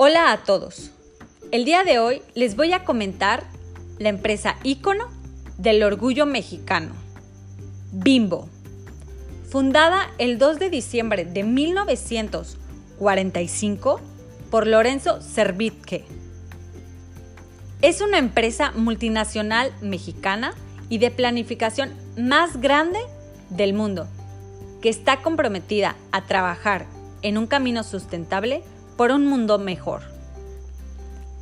Hola a todos. El día de hoy les voy a comentar la empresa ícono del orgullo mexicano, Bimbo. Fundada el 2 de diciembre de 1945 por Lorenzo Servitje. Es una empresa multinacional mexicana y de planificación más grande del mundo, que está comprometida a trabajar en un camino sustentable por un mundo mejor.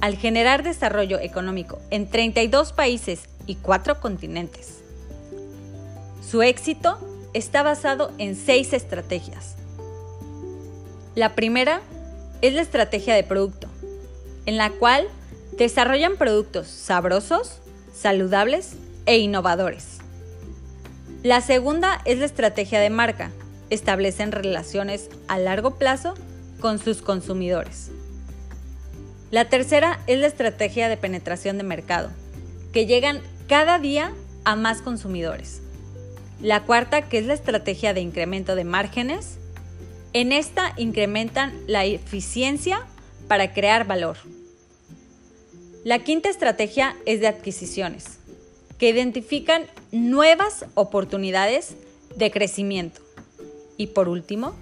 Al generar desarrollo económico en 32 países y 4 continentes. Su éxito está basado en seis estrategias. La primera es la estrategia de producto, en la cual desarrollan productos sabrosos, saludables e innovadores. La segunda es la estrategia de marca. Establecen relaciones a largo plazo con sus consumidores. La tercera es la estrategia de penetración de mercado, que llegan cada día a más consumidores. La cuarta, que es la estrategia de incremento de márgenes. En esta incrementan la eficiencia para crear valor. La quinta estrategia es de adquisiciones, que identifican nuevas oportunidades de crecimiento. Y por último,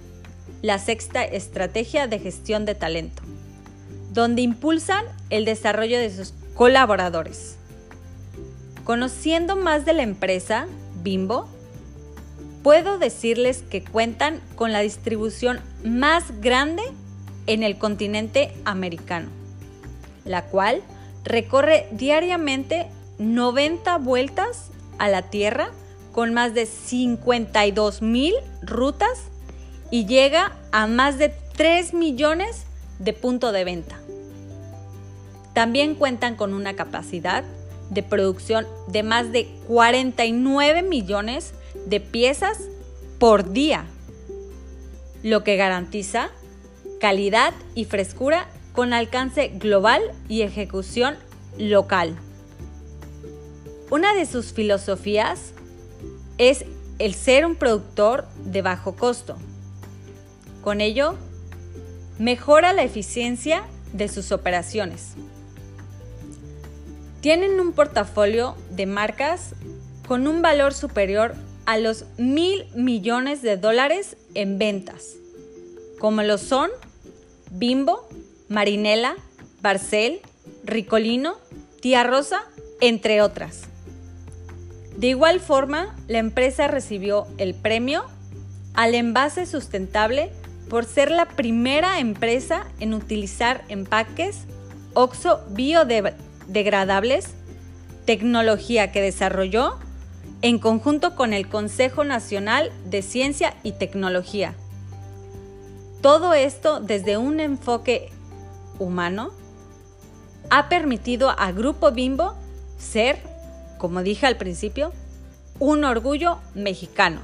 la sexta estrategia de gestión de talento, donde impulsan el desarrollo de sus colaboradores. Conociendo más de la empresa, Bimbo, puedo decirles que cuentan con la distribución más grande en el continente americano, la cual recorre diariamente 90 vueltas a la Tierra con más de 52 mil rutas y llega a más de 3 millones de puntos de venta. También cuentan con una capacidad de producción de más de 49 millones de piezas por día, lo que garantiza calidad y frescura con alcance global y ejecución local. Una de sus filosofías es el ser un productor de bajo costo. Con ello, mejora la eficiencia de sus operaciones. Tienen un portafolio de marcas con un valor superior a los mil millones de dólares en ventas, como lo son Bimbo, Marinela, Barcel, Ricolino, Tía Rosa, entre otras. De igual forma, la empresa recibió el premio al envase sustentable por ser la primera empresa en utilizar empaques OXO biodegradables, tecnología que desarrolló en conjunto con el Consejo Nacional de Ciencia y Tecnología. Todo esto desde un enfoque humano, ha permitido a Grupo Bimbo ser, como dije al principio, un orgullo mexicano.